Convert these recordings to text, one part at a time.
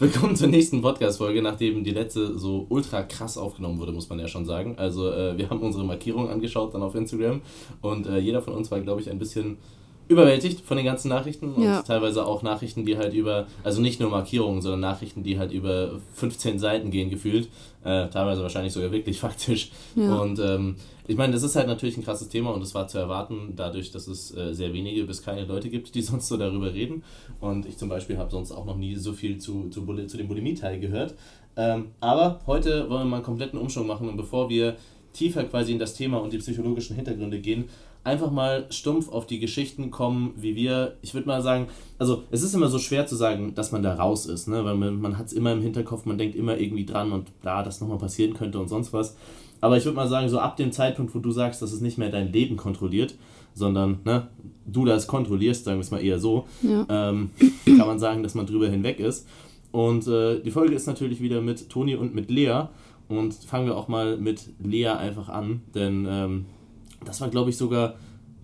Willkommen zur nächsten Podcast-Folge, nachdem die letzte so ultra krass aufgenommen wurde, muss man ja schon sagen. Also, äh, wir haben unsere Markierung angeschaut dann auf Instagram und äh, jeder von uns war, glaube ich, ein bisschen überwältigt von den ganzen Nachrichten und ja. teilweise auch Nachrichten, die halt über, also nicht nur Markierungen, sondern Nachrichten, die halt über 15 Seiten gehen gefühlt, äh, teilweise wahrscheinlich sogar wirklich faktisch. Ja. Und ähm, ich meine, das ist halt natürlich ein krasses Thema und es war zu erwarten, dadurch, dass es äh, sehr wenige bis keine Leute gibt, die sonst so darüber reden. Und ich zum Beispiel habe sonst auch noch nie so viel zu, zu, zu dem Bulimie-Teil gehört. Ähm, aber heute wollen wir mal einen kompletten Umschwung machen und bevor wir tiefer quasi in das Thema und die psychologischen Hintergründe gehen, einfach mal stumpf auf die Geschichten kommen, wie wir, ich würde mal sagen, also es ist immer so schwer zu sagen, dass man da raus ist, ne? weil man, man hat es immer im Hinterkopf, man denkt immer irgendwie dran und da, das nochmal passieren könnte und sonst was. Aber ich würde mal sagen, so ab dem Zeitpunkt, wo du sagst, dass es nicht mehr dein Leben kontrolliert, sondern ne, du das kontrollierst, sagen wir es mal eher so, ja. ähm, kann man sagen, dass man drüber hinweg ist. Und äh, die Folge ist natürlich wieder mit Toni und mit Lea. Und fangen wir auch mal mit Lea einfach an, denn ähm, das war, glaube ich, sogar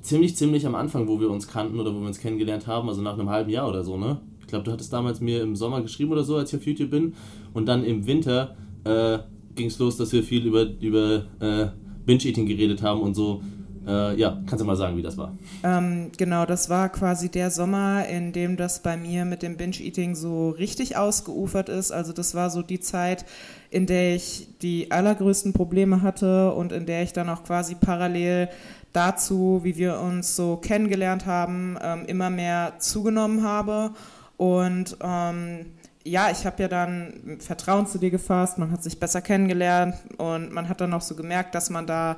ziemlich, ziemlich am Anfang, wo wir uns kannten oder wo wir uns kennengelernt haben, also nach einem halben Jahr oder so, ne? Ich glaube, du hattest damals mir im Sommer geschrieben oder so, als ich auf YouTube bin. Und dann im Winter äh, ging es los, dass wir viel über, über äh, Binge-Eating geredet haben und so. Äh, ja, kannst du mal sagen, wie das war? Ähm, genau, das war quasi der Sommer, in dem das bei mir mit dem Binge-Eating so richtig ausgeufert ist. Also das war so die Zeit, in der ich die allergrößten Probleme hatte und in der ich dann auch quasi parallel dazu, wie wir uns so kennengelernt haben, ähm, immer mehr zugenommen habe. Und ähm, ja, ich habe ja dann Vertrauen zu dir gefasst, man hat sich besser kennengelernt und man hat dann auch so gemerkt, dass man da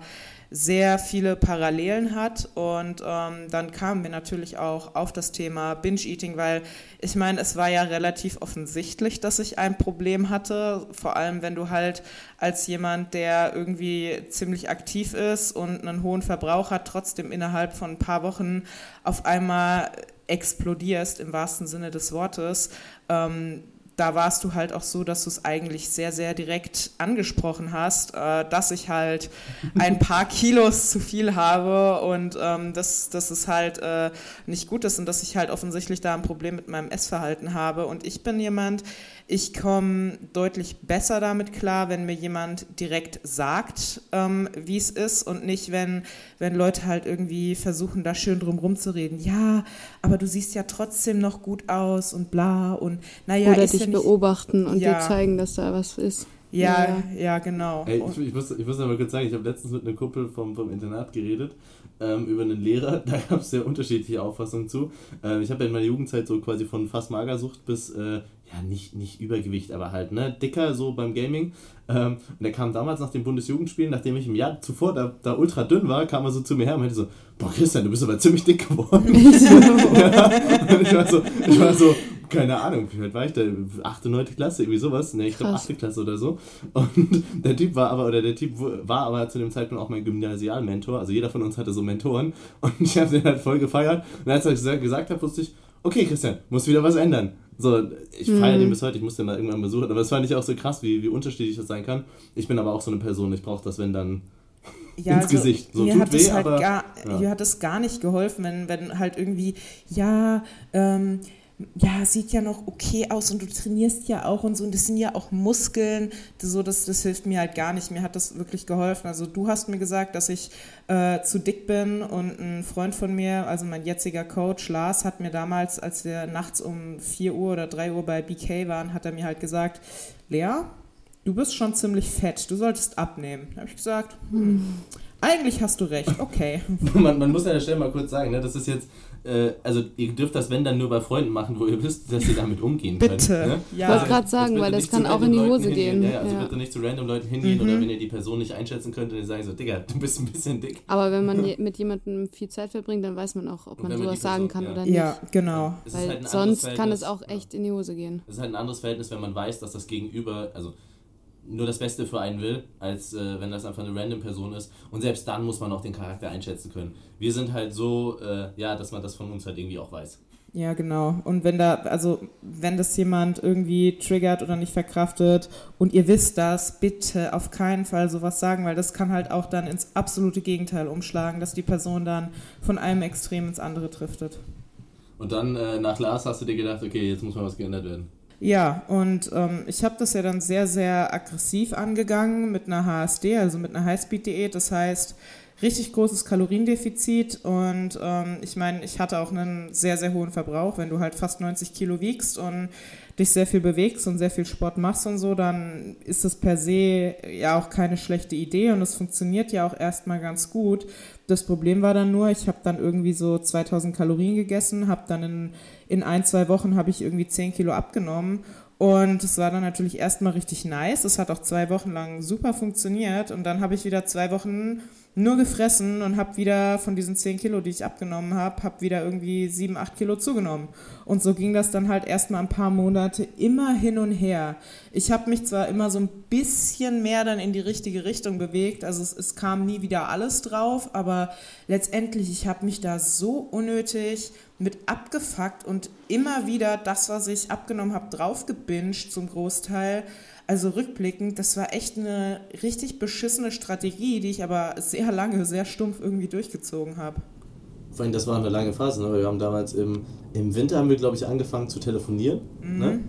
sehr viele Parallelen hat. Und ähm, dann kamen wir natürlich auch auf das Thema Binge-Eating, weil ich meine, es war ja relativ offensichtlich, dass ich ein Problem hatte. Vor allem, wenn du halt als jemand, der irgendwie ziemlich aktiv ist und einen hohen Verbrauch hat, trotzdem innerhalb von ein paar Wochen auf einmal explodierst im wahrsten Sinne des Wortes. Ähm, da warst du halt auch so, dass du es eigentlich sehr, sehr direkt angesprochen hast, äh, dass ich halt ein paar Kilos zu viel habe und ähm, dass, dass es halt äh, nicht gut ist und dass ich halt offensichtlich da ein Problem mit meinem Essverhalten habe. Und ich bin jemand, ich komme deutlich besser damit klar, wenn mir jemand direkt sagt, ähm, wie es ist und nicht, wenn, wenn Leute halt irgendwie versuchen, da schön drum rumzureden. Ja, aber du siehst ja trotzdem noch gut aus und bla und naja. Oder dich ja nicht, beobachten und ja. dir zeigen, dass da was ist. Ja, ja, ja, genau. Ey, ich, ich, muss, ich muss aber kurz sagen, ich habe letztens mit einem Kumpel vom, vom Internat geredet ähm, über einen Lehrer. Da gab es sehr unterschiedliche Auffassungen zu. Ähm, ich habe ja in meiner Jugendzeit so quasi von fast Magersucht bis äh, ja, nicht, nicht Übergewicht, aber halt, ne, dicker so beim Gaming. Ähm, und der kam damals nach den Bundesjugendspielen, nachdem ich im Jahr zuvor da, da ultra dünn war, kam er so zu mir her und meinte so, boah Christian, du bist aber ziemlich dick geworden. ja, und ich war so, ich war so, keine Ahnung, wie alt war ich da? Achte, neunte Klasse, irgendwie sowas. Ne, ich glaube achte Klasse oder so. Und der Typ war aber, oder der Typ war aber zu dem Zeitpunkt auch mein Gymnasialmentor. Also jeder von uns hatte so Mentoren. Und ich habe den halt voll gefeiert. Und als er gesagt, gesagt hat, wusste ich, okay, Christian, muss wieder was ändern. So, ich feiere mhm. den bis heute, ich muss den mal irgendwann besuchen. Aber das fand ich auch so krass, wie, wie unterschiedlich das sein kann. Ich bin aber auch so eine Person, ich brauche das, wenn dann ja, ins also Gesicht. So, mir, hat weh, halt gar, ja. mir hat es gar nicht geholfen, wenn, wenn halt irgendwie, ja, ähm, ja, sieht ja noch okay aus und du trainierst ja auch und so und das sind ja auch Muskeln, so das, das hilft mir halt gar nicht. Mir hat das wirklich geholfen. Also du hast mir gesagt, dass ich äh, zu dick bin und ein Freund von mir, also mein jetziger Coach Lars, hat mir damals, als wir nachts um 4 Uhr oder 3 Uhr bei BK waren, hat er mir halt gesagt, Lea, du bist schon ziemlich fett, du solltest abnehmen. Da habe ich gesagt, hm, eigentlich hast du recht, okay. man, man muss an der Stelle mal kurz sagen, ne, das ist jetzt äh, also ihr dürft das, wenn dann nur bei Freunden machen, wo ihr wisst, dass ihr damit umgehen bitte. könnt. Ne? Ja. Ich wollte gerade sagen, weil das kann auch in die Hose gehen. Ja, also ja. bitte nicht zu random Leuten hingehen mhm. oder wenn ihr die Person nicht einschätzen könnt und ihr sagt so, Digga, du bist ein bisschen dick. Aber wenn man mit jemandem viel Zeit verbringt, dann weiß man auch, ob man sowas Person, sagen kann ja. oder nicht. Ja, genau. Weil halt sonst kann es auch echt in die Hose gehen. Es ist halt ein anderes Verhältnis, wenn man weiß, dass das Gegenüber, also nur das Beste für einen will, als äh, wenn das einfach eine random Person ist. Und selbst dann muss man auch den Charakter einschätzen können. Wir sind halt so, äh, ja, dass man das von uns halt irgendwie auch weiß. Ja, genau. Und wenn da, also wenn das jemand irgendwie triggert oder nicht verkraftet und ihr wisst das, bitte auf keinen Fall sowas sagen, weil das kann halt auch dann ins absolute Gegenteil umschlagen, dass die Person dann von einem Extrem ins andere driftet. Und dann äh, nach Lars hast du dir gedacht, okay, jetzt muss mal was geändert werden. Ja, und ähm, ich habe das ja dann sehr, sehr aggressiv angegangen mit einer HSD, also mit einer Highspeed-Diät. Das heißt, richtig großes Kaloriendefizit und ähm, ich meine, ich hatte auch einen sehr, sehr hohen Verbrauch. Wenn du halt fast 90 Kilo wiegst und dich sehr viel bewegst und sehr viel Sport machst und so, dann ist das per se ja auch keine schlechte Idee und es funktioniert ja auch erstmal ganz gut. Das Problem war dann nur, ich habe dann irgendwie so 2000 Kalorien gegessen, habe dann in, in ein, zwei Wochen habe ich irgendwie 10 Kilo abgenommen und es war dann natürlich erstmal richtig nice. Es hat auch zwei Wochen lang super funktioniert und dann habe ich wieder zwei Wochen nur gefressen und habe wieder von diesen 10 Kilo, die ich abgenommen habe, habe wieder irgendwie 7, 8 Kilo zugenommen. Und so ging das dann halt erstmal ein paar Monate immer hin und her. Ich habe mich zwar immer so ein bisschen mehr dann in die richtige Richtung bewegt, also es, es kam nie wieder alles drauf, aber letztendlich, ich habe mich da so unnötig mit abgefuckt und immer wieder das, was ich abgenommen habe, draufgebinged zum Großteil. Also rückblickend, das war echt eine richtig beschissene Strategie, die ich aber sehr lange, sehr stumpf irgendwie durchgezogen habe. Vor allem, das war eine lange Phase. Ne? Wir haben damals im, im Winter, haben wir, glaube ich, angefangen zu telefonieren. Mhm. Ne?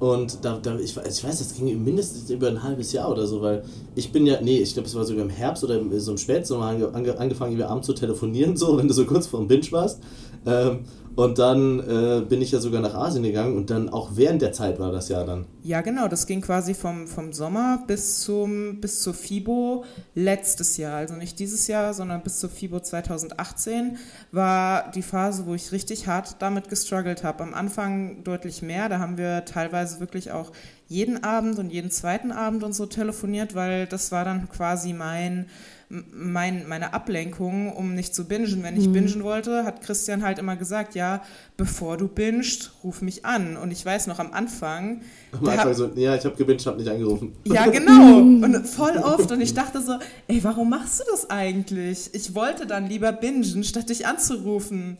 Und da, da ich, ich weiß, das ging mindestens über ein halbes Jahr oder so, weil ich bin ja, nee, ich glaube, es war sogar im Herbst oder so im Spätsommer ange, ange, angefangen, wir abends zu telefonieren, so, wenn du so kurz vor dem Binge warst. Ähm, und dann äh, bin ich ja sogar nach Asien gegangen und dann auch während der Zeit war das ja dann. Ja, genau, das ging quasi vom, vom Sommer bis, zum, bis zur FIBO letztes Jahr. Also nicht dieses Jahr, sondern bis zur FIBO 2018 war die Phase, wo ich richtig hart damit gestruggelt habe. Am Anfang deutlich mehr, da haben wir teilweise wirklich auch jeden Abend und jeden zweiten Abend und so telefoniert, weil das war dann quasi mein mein, meine Ablenkung, um nicht zu bingen. Wenn ich mhm. bingen wollte, hat Christian halt immer gesagt, ja, bevor du bingst, ruf mich an. Und ich weiß noch am Anfang. Am Anfang so, ja, ich habe gebinged, habe nicht angerufen. Ja, genau. Und voll oft. Und ich dachte so, ey, warum machst du das eigentlich? Ich wollte dann lieber bingen, statt dich anzurufen.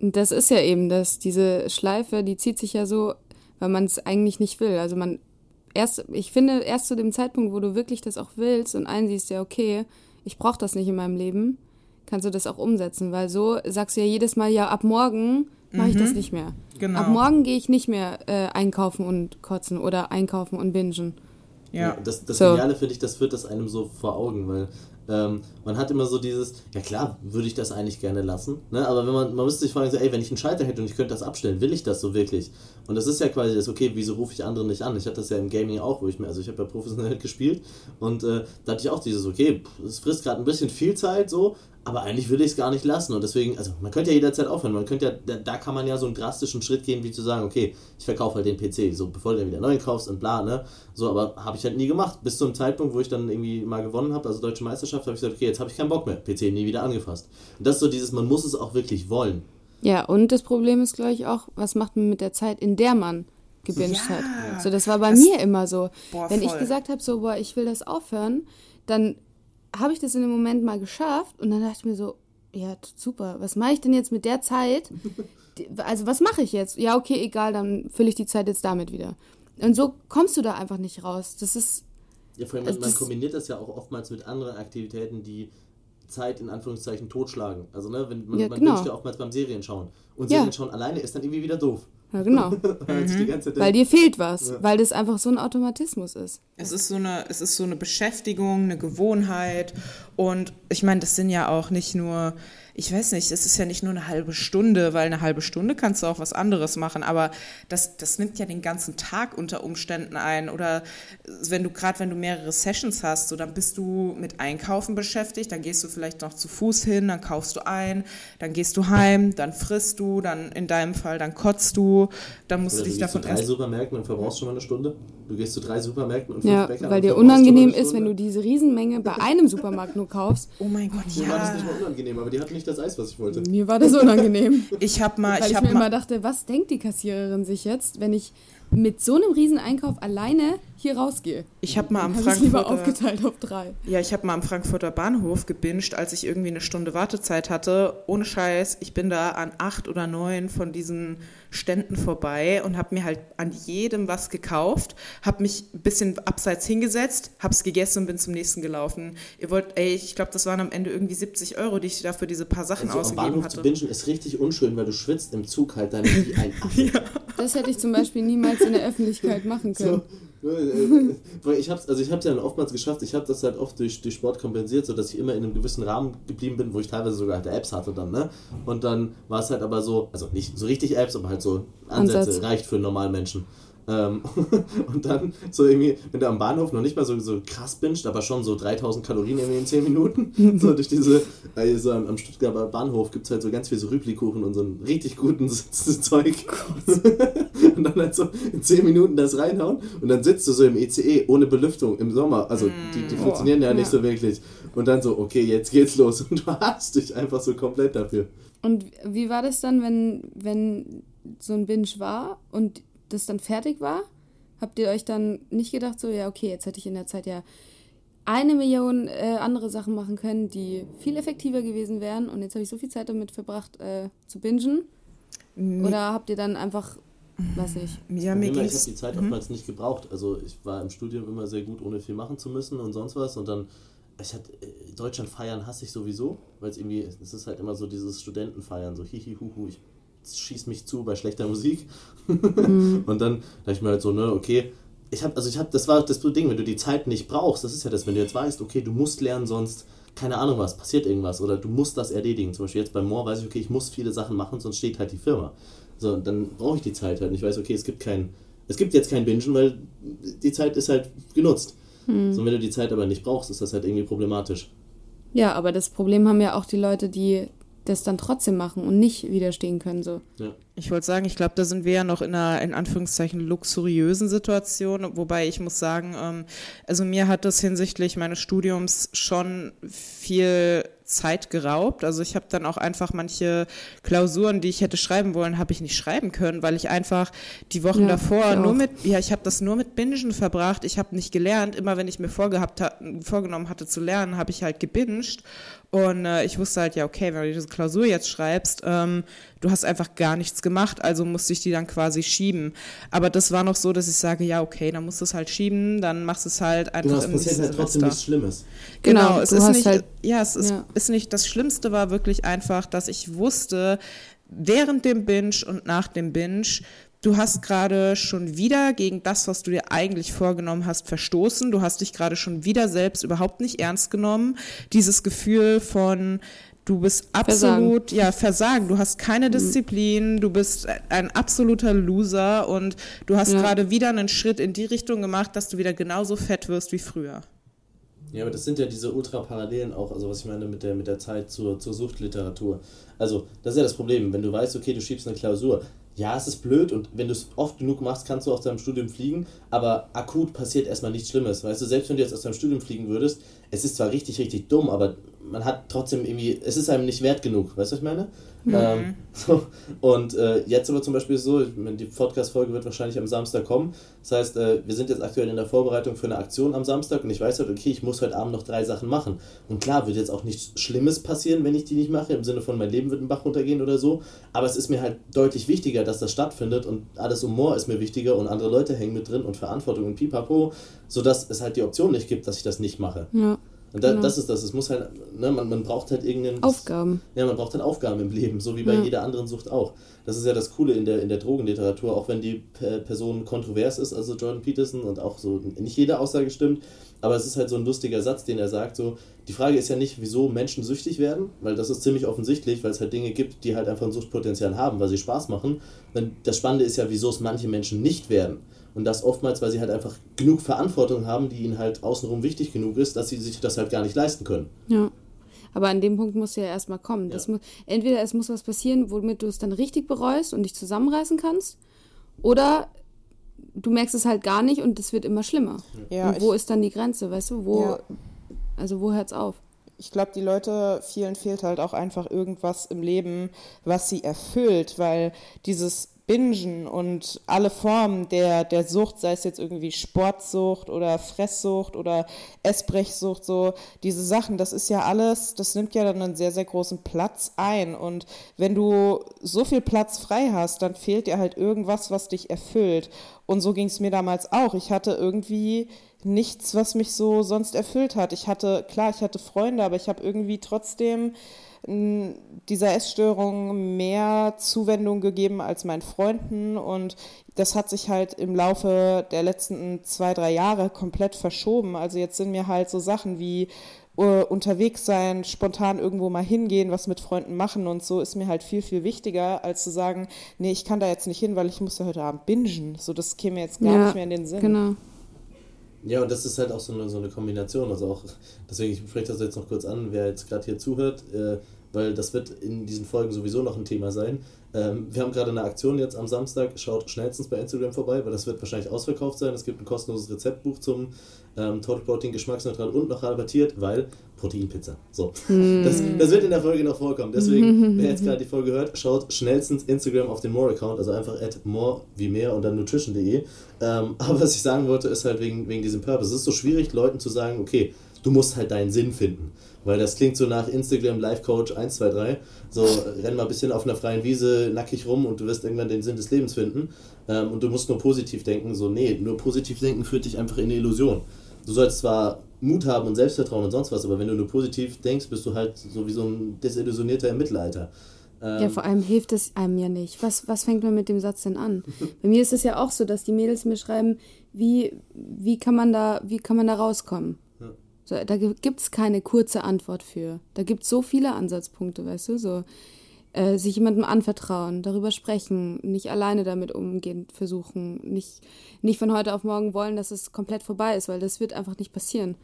Das ist ja eben das, diese Schleife, die zieht sich ja so, weil man es eigentlich nicht will. Also man erst, ich finde, erst zu dem Zeitpunkt, wo du wirklich das auch willst und einsiehst, ja, okay, ich brauche das nicht in meinem Leben, kannst du das auch umsetzen, weil so sagst du ja jedes Mal, ja, ab morgen mache ich das mhm. nicht mehr. Genau. Ab morgen gehe ich nicht mehr äh, einkaufen und kotzen oder einkaufen und bingen. Ja. das das so. Geniale finde ich, das führt das einem so vor Augen, weil ähm, man hat immer so dieses, ja klar, würde ich das eigentlich gerne lassen, ne? aber wenn man, man müsste sich fragen, so, ey, wenn ich einen Schalter hätte und ich könnte das abstellen, will ich das so wirklich? Und das ist ja quasi das, okay, wieso rufe ich andere nicht an? Ich hatte das ja im Gaming auch, wo ich mir, also ich habe ja professionell gespielt und äh, da hatte ich auch dieses, okay, es frisst gerade ein bisschen viel Zeit so, aber eigentlich will ich es gar nicht lassen und deswegen, also man könnte ja jederzeit aufhören, man könnte ja, da, da, kann man ja so einen drastischen Schritt gehen, wie zu sagen, okay, ich verkaufe halt den PC, so bevor du dann wieder neu kaufst und bla, ne, so, aber habe ich halt nie gemacht, bis zum Zeitpunkt, wo ich dann irgendwie mal gewonnen habe, also Deutsche Meisterschaft, habe ich gesagt, okay, jetzt habe ich keinen Bock mehr, PC nie wieder angefasst. Und das ist so dieses, man muss es auch wirklich wollen. Ja, und das Problem ist, glaube ich, auch, was macht man mit der Zeit, in der man gebinged ja, hat. So, das war bei das, mir immer so. Boah, Wenn voll. ich gesagt habe, so, boah, ich will das aufhören, dann habe ich das in dem Moment mal geschafft und dann dachte ich mir so, ja, super, was mache ich denn jetzt mit der Zeit? Also, was mache ich jetzt? Ja, okay, egal, dann fülle ich die Zeit jetzt damit wieder. Und so kommst du da einfach nicht raus. Das ist. Ja, vor allem, also man, kombiniert das ja auch oftmals mit anderen Aktivitäten, die Zeit in Anführungszeichen totschlagen. Also, ne, wenn man, ja, man genau. wünscht ja oftmals beim Serien schauen. Und Serien schauen alleine ist dann irgendwie wieder doof. Ja, genau. mhm. Weil dir fehlt was, ja. weil das einfach so ein Automatismus ist. Es ist so eine, es ist so eine Beschäftigung, eine Gewohnheit. Und ich meine, das sind ja auch nicht nur ich weiß nicht, es ist ja nicht nur eine halbe Stunde, weil eine halbe Stunde kannst du auch was anderes machen, aber das, das nimmt ja den ganzen Tag unter Umständen ein. Oder wenn du gerade, wenn du mehrere Sessions hast, so dann bist du mit Einkaufen beschäftigt, dann gehst du vielleicht noch zu Fuß hin, dann kaufst du ein, dann gehst du heim, dann frisst du, dann in deinem Fall, dann kotzt du, dann musst Oder du dich davon zu drei Supermärkten und verbrauchst schon mal eine Stunde. Du gehst zu drei Supermärkten und fünf ja, Bäcker. Weil dir unangenehm ist, wenn du diese Riesenmenge bei einem Supermarkt nur kaufst. Oh mein Gott, ja. Mir war das nicht mal unangenehm, aber die hatten nicht das Eis, was ich wollte. Mir war das unangenehm. ich habe mal, Weil ich, ich hab mir mal immer dachte, was denkt die Kassiererin sich jetzt, wenn ich mit so einem Rieseneinkauf alleine hier rausgehe. Ich habe mal am hab Frankfurter lieber aufgeteilt auf drei. Ja, ich habe mal am Frankfurter Bahnhof gebinged, als ich irgendwie eine Stunde Wartezeit hatte. Ohne Scheiß, ich bin da an acht oder neun von diesen Ständen vorbei und habe mir halt an jedem was gekauft, habe mich ein bisschen abseits hingesetzt, habe es gegessen und bin zum nächsten gelaufen. Ihr wollt, ey, ich glaube, das waren am Ende irgendwie 70 Euro, die ich dafür diese paar Sachen also ausgegeben am Bahnhof hatte. zu bingen ist richtig unschön, weil du schwitzt im Zug halt dann wie ein Affe. ja. Das hätte ich zum Beispiel niemals in der Öffentlichkeit machen können. So, äh, weil ich hab's, also ich habe ja dann oftmals geschafft, ich habe das halt oft durch, durch Sport kompensiert, sodass ich immer in einem gewissen Rahmen geblieben bin, wo ich teilweise sogar halt Apps hatte dann, ne? Und dann war es halt aber so, also nicht so richtig Apps, aber halt so Ansätze, Ansatz. reicht für einen normalen Menschen. Ähm, und dann so irgendwie, wenn du am Bahnhof noch nicht mal so, so krass bingst, aber schon so 3000 Kalorien irgendwie in 10 Minuten, so durch diese, also am, am Stuttgarter Bahnhof gibt es halt so ganz viel so Rüblikuchen und so einen richtig guten Zeug. und dann halt so in 10 Minuten das reinhauen und dann sitzt du so im ECE ohne Belüftung im Sommer, also die, die mm. funktionieren oh, ja nicht ja. so wirklich. Und dann so, okay, jetzt geht's los und du hast dich einfach so komplett dafür. Und wie war das dann, wenn, wenn so ein Binge war und das dann fertig war, habt ihr euch dann nicht gedacht, so, ja, okay, jetzt hätte ich in der Zeit ja eine Million äh, andere Sachen machen können, die viel effektiver gewesen wären und jetzt habe ich so viel Zeit damit verbracht, äh, zu bingen? Nee. Oder habt ihr dann einfach, weiß ich. Ja, mir immer, ich habe die Zeit mhm. oftmals nicht gebraucht. Also ich war im Studium immer sehr gut, ohne viel machen zu müssen und sonst was und dann ich hatte, äh, Deutschland feiern hasse ich sowieso, weil es irgendwie, es ist halt immer so dieses Studentenfeiern, so hihi huhu, ich schieß mich zu bei schlechter Musik. Mhm. und dann dachte ich mir halt so, ne, okay, ich habe, also ich habe, das war das Ding, wenn du die Zeit nicht brauchst, das ist ja das, wenn du jetzt weißt, okay, du musst lernen, sonst, keine Ahnung was, passiert irgendwas oder du musst das erledigen. Zum Beispiel jetzt bei Moore weiß ich, okay, ich muss viele Sachen machen, sonst steht halt die Firma. So, dann brauche ich die Zeit halt und ich weiß, okay, es gibt kein, es gibt jetzt kein Bingen, weil die Zeit ist halt genutzt. Mhm. So, wenn du die Zeit aber nicht brauchst, ist das halt irgendwie problematisch. Ja, aber das Problem haben ja auch die Leute, die das dann trotzdem machen und nicht widerstehen können. So. Ja. Ich wollte sagen, ich glaube, da sind wir ja noch in einer, in Anführungszeichen, luxuriösen Situation, wobei ich muss sagen, ähm, also mir hat das hinsichtlich meines Studiums schon viel Zeit geraubt. Also ich habe dann auch einfach manche Klausuren, die ich hätte schreiben wollen, habe ich nicht schreiben können, weil ich einfach die Wochen ja, davor nur mit, ja, ich habe das nur mit Bingen verbracht. Ich habe nicht gelernt. Immer wenn ich mir vorgehabt hat, vorgenommen hatte zu lernen, habe ich halt gebinged. Und äh, ich wusste halt, ja, okay, wenn du diese Klausur jetzt schreibst, ähm, du hast einfach gar nichts gemacht, also musste ich die dann quasi schieben. Aber das war noch so, dass ich sage, ja, okay, dann musst du es halt schieben, dann machst du es halt einfach. Genau, es passiert halt trotzdem nichts Schlimmes. Genau, genau es ist nicht, halt, ja, es ist, ja. ist nicht, das Schlimmste war wirklich einfach, dass ich wusste, während dem Binge und nach dem Binge, du hast gerade schon wieder gegen das, was du dir eigentlich vorgenommen hast, verstoßen. Du hast dich gerade schon wieder selbst überhaupt nicht ernst genommen. Dieses Gefühl von, du bist absolut, Versagen. ja, Versagen. Du hast keine mhm. Disziplin, du bist ein absoluter Loser und du hast ja. gerade wieder einen Schritt in die Richtung gemacht, dass du wieder genauso fett wirst wie früher. Ja, aber das sind ja diese Ultraparallelen auch, also was ich meine mit der, mit der Zeit zur, zur Suchtliteratur. Also, das ist ja das Problem, wenn du weißt, okay, du schiebst eine Klausur, ja, es ist blöd und wenn du es oft genug machst, kannst du aus deinem Studium fliegen, aber akut passiert erstmal nichts Schlimmes. Weißt du, selbst wenn du jetzt aus deinem Studium fliegen würdest, es ist zwar richtig, richtig dumm, aber man hat trotzdem irgendwie, es ist einem nicht wert genug, weißt du, was ich meine? Mhm. Ähm, so. Und äh, jetzt aber zum Beispiel so, die Podcast-Folge wird wahrscheinlich am Samstag kommen. Das heißt, äh, wir sind jetzt aktuell in der Vorbereitung für eine Aktion am Samstag und ich weiß halt, okay, ich muss heute Abend noch drei Sachen machen. Und klar, wird jetzt auch nichts Schlimmes passieren, wenn ich die nicht mache, im Sinne von mein Leben wird ein Bach runtergehen oder so. Aber es ist mir halt deutlich wichtiger, dass das stattfindet und alles Humor ist mir wichtiger und andere Leute hängen mit drin und Verantwortung und pipapo, sodass es halt die Option nicht gibt, dass ich das nicht mache. Ja. Und da, genau. das ist das. Es muss halt, ne, man, man braucht halt irgendeinen. Aufgaben. Ja, man braucht halt Aufgaben im Leben, so wie bei ja. jeder anderen Sucht auch. Das ist ja das Coole in der, in der Drogenliteratur, auch wenn die Person kontrovers ist, also Jordan Peterson, und auch so nicht jede Aussage stimmt. Aber es ist halt so ein lustiger Satz, den er sagt: so, die Frage ist ja nicht, wieso Menschen süchtig werden, weil das ist ziemlich offensichtlich, weil es halt Dinge gibt, die halt einfach ein Suchtpotenzial haben, weil sie Spaß machen. Das Spannende ist ja, wieso es manche Menschen nicht werden. Und das oftmals, weil sie halt einfach genug Verantwortung haben, die ihnen halt außenrum wichtig genug ist, dass sie sich das halt gar nicht leisten können. Ja. Aber an dem Punkt muss ja erstmal kommen. Ja. Das muss, entweder es muss was passieren, womit du es dann richtig bereust und dich zusammenreißen kannst, oder du merkst es halt gar nicht und es wird immer schlimmer. Ja, und wo ist dann die Grenze, weißt du? Wo, ja. Also wo hört es auf? Ich glaube, die Leute, vielen fehlt halt auch einfach irgendwas im Leben, was sie erfüllt, weil dieses Bingen und alle Formen der, der Sucht, sei es jetzt irgendwie Sportsucht oder Fresssucht oder Essbrechsucht, so diese Sachen, das ist ja alles, das nimmt ja dann einen sehr, sehr großen Platz ein. Und wenn du so viel Platz frei hast, dann fehlt dir halt irgendwas, was dich erfüllt. Und so ging es mir damals auch. Ich hatte irgendwie nichts, was mich so sonst erfüllt hat. Ich hatte, klar, ich hatte Freunde, aber ich habe irgendwie trotzdem dieser Essstörung mehr Zuwendung gegeben als meinen Freunden und das hat sich halt im Laufe der letzten zwei, drei Jahre komplett verschoben. Also jetzt sind mir halt so Sachen wie uh, unterwegs sein, spontan irgendwo mal hingehen, was mit Freunden machen und so ist mir halt viel, viel wichtiger, als zu sagen, nee, ich kann da jetzt nicht hin, weil ich muss ja heute Abend bingen. So, das käme jetzt gar ja, nicht mehr in den Sinn. Genau. Ja, und das ist halt auch so eine, so eine Kombination. Also auch, deswegen, ich spreche das jetzt noch kurz an, wer jetzt gerade hier zuhört, äh, weil das wird in diesen Folgen sowieso noch ein Thema sein. Ähm, wir haben gerade eine Aktion jetzt am Samstag, schaut schnellstens bei Instagram vorbei, weil das wird wahrscheinlich ausverkauft sein. Es gibt ein kostenloses Rezeptbuch zum ähm, Total Protein geschmacksneutral und noch rabattiert, weil Proteinpizza. So. Mm. Das, das wird in der Folge noch vorkommen. Deswegen, wer jetzt gerade die Folge hört, schaut schnellstens Instagram auf den More-Account, also einfach at more wie mehr und dann nutrition.de. Ähm, aber was ich sagen wollte, ist halt wegen, wegen diesem Purpose. Es ist so schwierig, Leuten zu sagen, okay, du musst halt deinen Sinn finden. Weil das klingt so nach Instagram Life Coach 1, 2, 3. So, renn mal ein bisschen auf einer freien Wiese nackig rum und du wirst irgendwann den Sinn des Lebens finden. Ähm, und du musst nur positiv denken. So, nee, nur positiv denken führt dich einfach in eine Illusion. Du sollst zwar Mut haben und Selbstvertrauen und sonst was, aber wenn du nur positiv denkst, bist du halt so wie so ein desillusionierter im Mittelalter. Ähm ja, vor allem hilft es einem ja nicht. Was, was fängt man mit dem Satz denn an? Bei mir ist es ja auch so, dass die Mädels mir schreiben, wie, wie, kann, man da, wie kann man da rauskommen? So, da gibt es keine kurze Antwort für. Da gibt es so viele Ansatzpunkte, weißt du? So, äh, sich jemandem anvertrauen, darüber sprechen, nicht alleine damit umgehen versuchen, nicht, nicht von heute auf morgen wollen, dass es komplett vorbei ist, weil das wird einfach nicht passieren.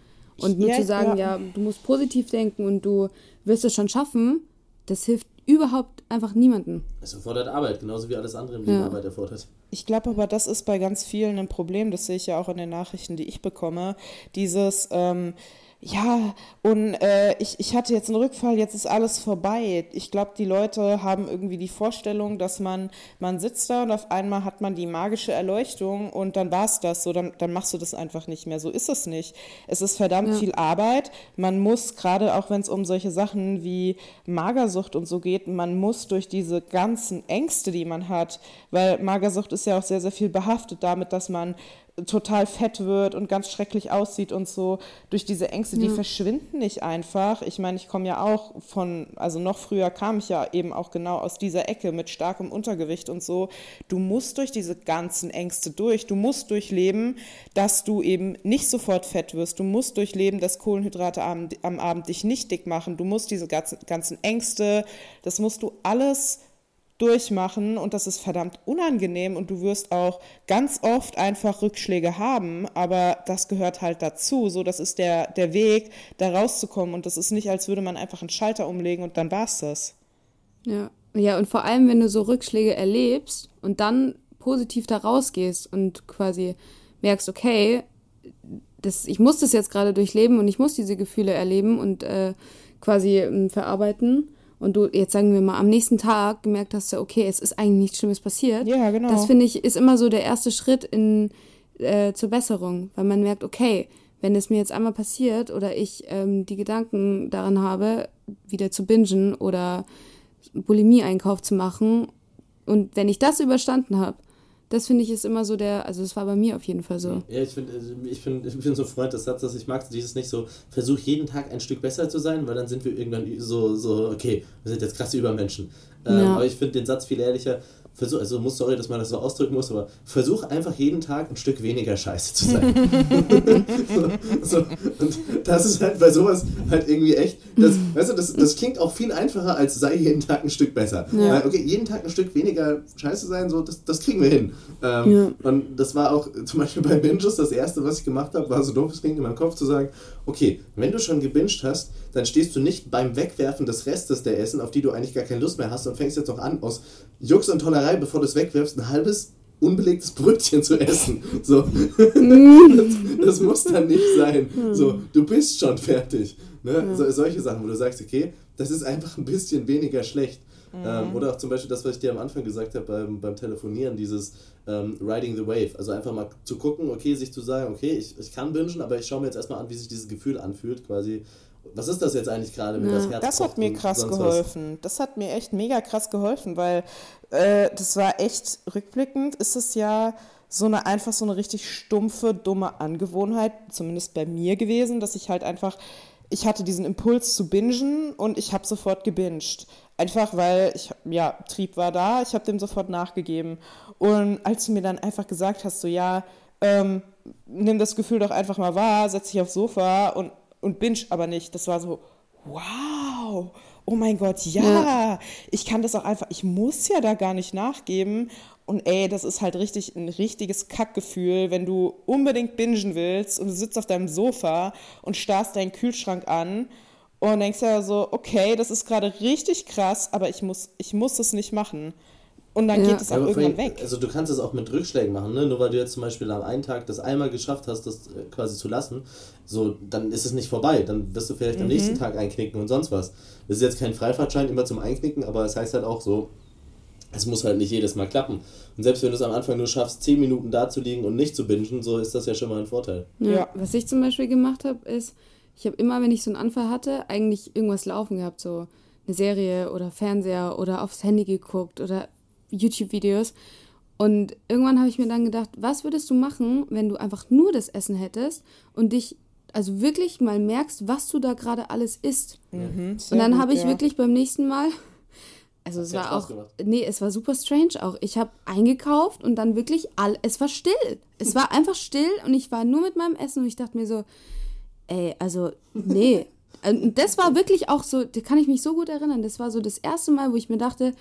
Und nur ja, zu sagen, ja. ja, du musst positiv denken und du wirst es schon schaffen, das hilft überhaupt einfach niemanden. Es erfordert Arbeit, genauso wie alles andere im Leben ja. Arbeit erfordert. Ich glaube aber, das ist bei ganz vielen ein Problem, das sehe ich ja auch in den Nachrichten, die ich bekomme. Dieses, ähm, ja, und äh, ich, ich hatte jetzt einen Rückfall, jetzt ist alles vorbei. Ich glaube, die Leute haben irgendwie die Vorstellung, dass man, man sitzt da und auf einmal hat man die magische Erleuchtung und dann war es das so, dann, dann machst du das einfach nicht mehr. So ist es nicht. Es ist verdammt ja. viel Arbeit. Man muss, gerade auch wenn es um solche Sachen wie Magersucht und so geht, man muss durch diese ganzen Ängste, die man hat, weil Magersucht ist ja auch sehr, sehr viel behaftet damit, dass man total fett wird und ganz schrecklich aussieht und so durch diese Ängste, die verschwinden nicht einfach. Ich meine, ich komme ja auch von, also noch früher kam ich ja eben auch genau aus dieser Ecke mit starkem Untergewicht und so. Du musst durch diese ganzen Ängste durch. Du musst durchleben, dass du eben nicht sofort fett wirst. Du musst durchleben, dass Kohlenhydrate am, am Abend dich nicht dick machen. Du musst diese ganzen Ängste, das musst du alles durchmachen und das ist verdammt unangenehm und du wirst auch ganz oft einfach Rückschläge haben, aber das gehört halt dazu, so das ist der, der Weg, da rauszukommen und das ist nicht, als würde man einfach einen Schalter umlegen und dann war's das. Ja, ja und vor allem, wenn du so Rückschläge erlebst und dann positiv da rausgehst und quasi merkst, okay, das, ich muss das jetzt gerade durchleben und ich muss diese Gefühle erleben und äh, quasi äh, verarbeiten und du jetzt sagen wir mal am nächsten Tag gemerkt hast, okay, es ist eigentlich nichts Schlimmes passiert. Ja, genau. Das finde ich ist immer so der erste Schritt in äh, zur Besserung, weil man merkt, okay, wenn es mir jetzt einmal passiert oder ich ähm, die Gedanken daran habe, wieder zu bingen oder Bulimie-Einkauf zu machen und wenn ich das überstanden habe, das finde ich ist immer so der, also das war bei mir auf jeden Fall so. Ja, ich finde, also ich bin, ich bin so Freund des Satzes, ich mag dieses nicht so, versuch jeden Tag ein Stück besser zu sein, weil dann sind wir irgendwann so, so okay, wir sind jetzt krasse Übermenschen. Ähm, ja. Aber ich finde den Satz viel ehrlicher, versuch, also muss sorry, dass man das so ausdrücken muss, aber versuch einfach jeden Tag ein Stück weniger scheiße zu sein. so, so, und das ist halt bei sowas halt irgendwie echt, das, weißt du, das, das klingt auch viel einfacher als sei jeden Tag ein Stück besser. Ja. Weil, okay, jeden Tag ein Stück weniger scheiße sein, so, das, das kriegen wir hin. Ähm, ja. Und das war auch zum Beispiel bei Binges das erste, was ich gemacht habe, war so doof, es klingt in meinem Kopf zu sagen, okay, wenn du schon gebinged hast, dann stehst du nicht beim Wegwerfen des Restes der Essen, auf die du eigentlich gar keine Lust mehr hast und fängst jetzt noch an, aus Jux und Tollerei, bevor du es wegwirfst, ein halbes unbelegtes Brötchen zu essen. So. das, das, muss dann nicht sein. So, du bist schon fertig. Ne? So, solche Sachen, wo du sagst, okay, das ist einfach ein bisschen weniger schlecht. Mhm. Ähm, oder auch zum Beispiel das, was ich dir am Anfang gesagt habe beim, beim Telefonieren, dieses ähm, Riding the Wave. Also einfach mal zu gucken, okay, sich zu sagen, okay, ich, ich kann bingen, aber ich schaue mir jetzt erstmal an, wie sich dieses Gefühl anfühlt, quasi. Was ist das jetzt eigentlich gerade, wenn ja. das Herz Das hat mir krass geholfen. Was? Das hat mir echt mega krass geholfen, weil äh, das war echt rückblickend, ist es ja so eine einfach so eine richtig stumpfe, dumme Angewohnheit, zumindest bei mir gewesen, dass ich halt einfach ich hatte diesen Impuls zu bingen und ich habe sofort gebinged. Einfach weil ich, ja, Trieb war da, ich habe dem sofort nachgegeben. Und als du mir dann einfach gesagt hast, so ja, ähm, nimm das Gefühl doch einfach mal wahr, setz dich aufs Sofa und, und binge aber nicht. Das war so, wow, oh mein Gott, ja, ja, ich kann das auch einfach, ich muss ja da gar nicht nachgeben. Und ey, das ist halt richtig ein richtiges Kackgefühl, wenn du unbedingt bingen willst und du sitzt auf deinem Sofa und starrst deinen Kühlschrank an und denkst ja so, okay, das ist gerade richtig krass, aber ich muss, ich muss es nicht machen. Und dann ja. geht es auch aber irgendwann weg. Also du kannst es auch mit Rückschlägen machen, ne? Nur weil du jetzt zum Beispiel am einen Tag das einmal geschafft hast, das äh, quasi zu lassen, so, dann ist es nicht vorbei. Dann wirst du vielleicht mhm. am nächsten Tag einknicken und sonst was. Das ist jetzt kein Freifahrtschein immer zum Einknicken, aber es heißt halt auch so, es muss halt nicht jedes Mal klappen. Und selbst wenn du es am Anfang nur schaffst, 10 Minuten da zu liegen und nicht zu bingen, so ist das ja schon mal ein Vorteil. Ja, ja. was ich zum Beispiel gemacht habe, ist, ich habe immer, wenn ich so einen Anfall hatte, eigentlich irgendwas laufen gehabt, so eine Serie oder Fernseher oder aufs Handy geguckt oder YouTube-Videos. Und irgendwann habe ich mir dann gedacht, was würdest du machen, wenn du einfach nur das Essen hättest und dich also wirklich mal merkst, was du da gerade alles isst. Mhm, und dann habe ich ja. wirklich beim nächsten Mal, also es war auch, gemacht. nee, es war super strange auch. Ich habe eingekauft und dann wirklich all, es war still. Es war einfach still und ich war nur mit meinem Essen und ich dachte mir so, ey, also nee. Und das war wirklich auch so, da kann ich mich so gut erinnern. Das war so das erste Mal, wo ich mir dachte,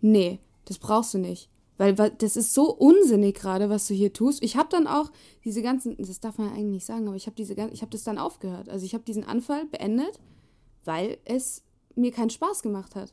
nee, das brauchst du nicht. Weil, weil das ist so unsinnig gerade, was du hier tust. Ich habe dann auch diese ganzen, das darf man ja eigentlich nicht sagen, aber ich habe diese ich habe das dann aufgehört. Also ich habe diesen Anfall beendet, weil es mir keinen Spaß gemacht hat.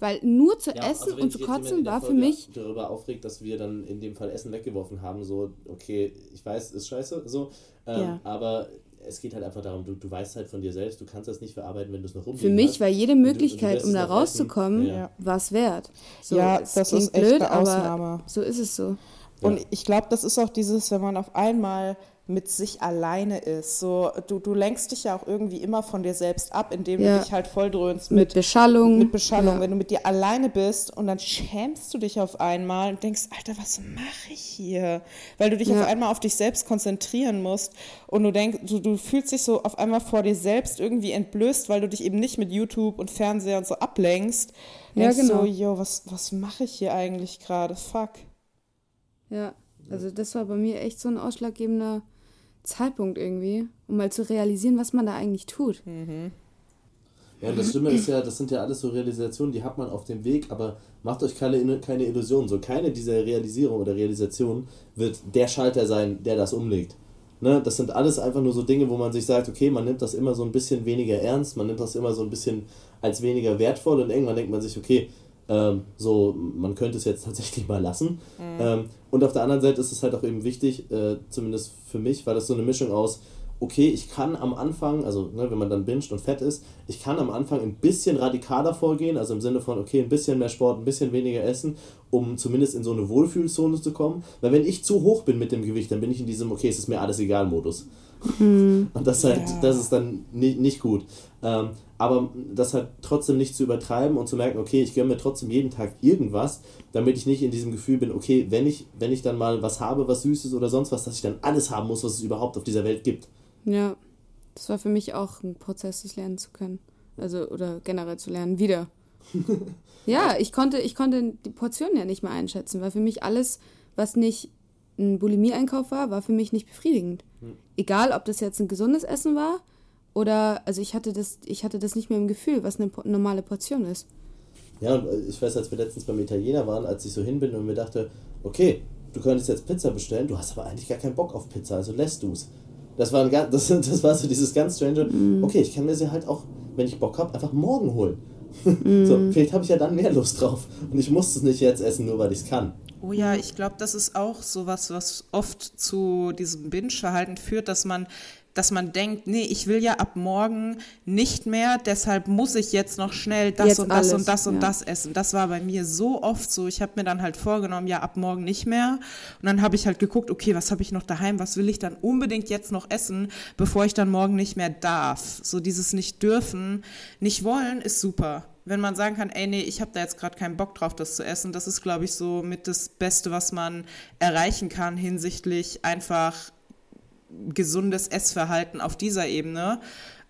Weil nur zu ja, essen also und zu kotzen war für mich. darüber aufregt, dass wir dann in dem Fall Essen weggeworfen haben, so, okay, ich weiß, ist scheiße, so, ähm, ja. aber es geht halt einfach darum, du, du weißt halt von dir selbst, du kannst das nicht verarbeiten, wenn du es noch rumliegen Für mich hast. war jede Möglichkeit, du, um da rauszukommen, ja. war es wert. So, ja, das ist echt blöd, eine Ausnahme. so ist es so. Und ja. ich glaube, das ist auch dieses, wenn man auf einmal mit sich alleine ist. So, du, du lenkst dich ja auch irgendwie immer von dir selbst ab, indem ja. du dich halt volldröhnst mit, mit Beschallung. Mit Beschallung. Ja. Wenn du mit dir alleine bist und dann schämst du dich auf einmal und denkst, Alter, was mache ich hier? Weil du dich ja. auf einmal auf dich selbst konzentrieren musst und du denkst, du, du fühlst dich so auf einmal vor dir selbst irgendwie entblößt, weil du dich eben nicht mit YouTube und Fernseher und so ablenkst. Ja, denkst genau. so, yo, was, was mache ich hier eigentlich gerade? Fuck. Ja, also das war bei mir echt so ein ausschlaggebender Zeitpunkt irgendwie, um mal zu realisieren, was man da eigentlich tut. Mhm. Ja, das Schlimme ist ja, das sind ja alles so Realisationen, die hat man auf dem Weg, aber macht euch keine, keine Illusionen. So keine dieser Realisierung oder Realisation wird der Schalter sein, der das umlegt. Ne, das sind alles einfach nur so Dinge, wo man sich sagt, okay, man nimmt das immer so ein bisschen weniger ernst, man nimmt das immer so ein bisschen als weniger wertvoll und irgendwann denkt man sich, okay, ähm, so, man könnte es jetzt tatsächlich mal lassen. Mhm. Ähm, und auf der anderen Seite ist es halt auch eben wichtig, äh, zumindest für mich, weil das so eine Mischung aus, okay, ich kann am Anfang, also ne, wenn man dann binscht und fett ist, ich kann am Anfang ein bisschen radikaler vorgehen, also im Sinne von, okay, ein bisschen mehr Sport, ein bisschen weniger essen, um zumindest in so eine Wohlfühlzone zu kommen. Weil wenn ich zu hoch bin mit dem Gewicht, dann bin ich in diesem, okay, es ist mir alles egal Modus. Mhm. Und das, halt, ja. das ist dann nicht, nicht gut. Ähm, aber das halt trotzdem nicht zu übertreiben und zu merken, okay, ich gönne mir trotzdem jeden Tag irgendwas, damit ich nicht in diesem Gefühl bin, okay, wenn ich, wenn ich dann mal was habe, was Süßes oder sonst was, dass ich dann alles haben muss, was es überhaupt auf dieser Welt gibt. Ja, das war für mich auch ein Prozess, das lernen zu können. Also, oder generell zu lernen, wieder. ja, ich konnte, ich konnte die Portionen ja nicht mehr einschätzen, weil für mich alles, was nicht ein Bulimie-Einkauf war, war für mich nicht befriedigend. Hm. Egal, ob das jetzt ein gesundes Essen war oder, also ich hatte das, ich hatte das nicht mehr im Gefühl, was eine normale Portion ist. Ja, und äh, ich weiß, als wir letztens beim Italiener waren, als ich so hin bin und mir dachte, okay, du könntest jetzt Pizza bestellen, du hast aber eigentlich gar keinen Bock auf Pizza, also lässt du es. Das war, ein, das, das war so dieses ganz strange, mm. okay, ich kann mir sie halt auch, wenn ich Bock habe, einfach morgen holen. Mm. so, vielleicht habe ich ja dann mehr Lust drauf und ich muss es nicht jetzt essen, nur weil ich es kann. Oh ja, ich glaube, das ist auch so was, was oft zu diesem Binge-Verhalten führt, dass man dass man denkt, nee, ich will ja ab morgen nicht mehr, deshalb muss ich jetzt noch schnell das jetzt und das alles, und das und ja. das essen. Das war bei mir so oft so. Ich habe mir dann halt vorgenommen, ja, ab morgen nicht mehr. Und dann habe ich halt geguckt, okay, was habe ich noch daheim, was will ich dann unbedingt jetzt noch essen, bevor ich dann morgen nicht mehr darf. So dieses nicht dürfen, nicht wollen ist super wenn man sagen kann, ey, nee, ich habe da jetzt gerade keinen Bock drauf, das zu essen, das ist, glaube ich, so mit das Beste, was man erreichen kann hinsichtlich einfach gesundes Essverhalten auf dieser Ebene.